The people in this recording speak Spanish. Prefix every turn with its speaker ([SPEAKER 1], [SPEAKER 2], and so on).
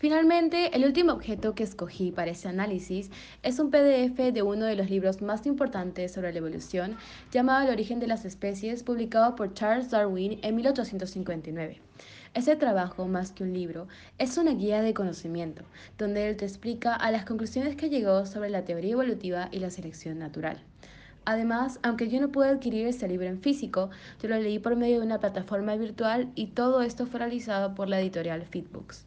[SPEAKER 1] Finalmente, el último objeto que escogí para este análisis es un PDF de uno de los libros más importantes sobre la evolución, llamado El origen de las especies, publicado por Charles Darwin en 1859. Este trabajo, más que un libro, es una guía de conocimiento, donde él te explica a las conclusiones que llegó sobre la teoría evolutiva y la selección natural. Además, aunque yo no pude adquirir este libro en físico, yo lo leí por medio de una plataforma virtual y todo esto fue realizado por la editorial Fitbooks.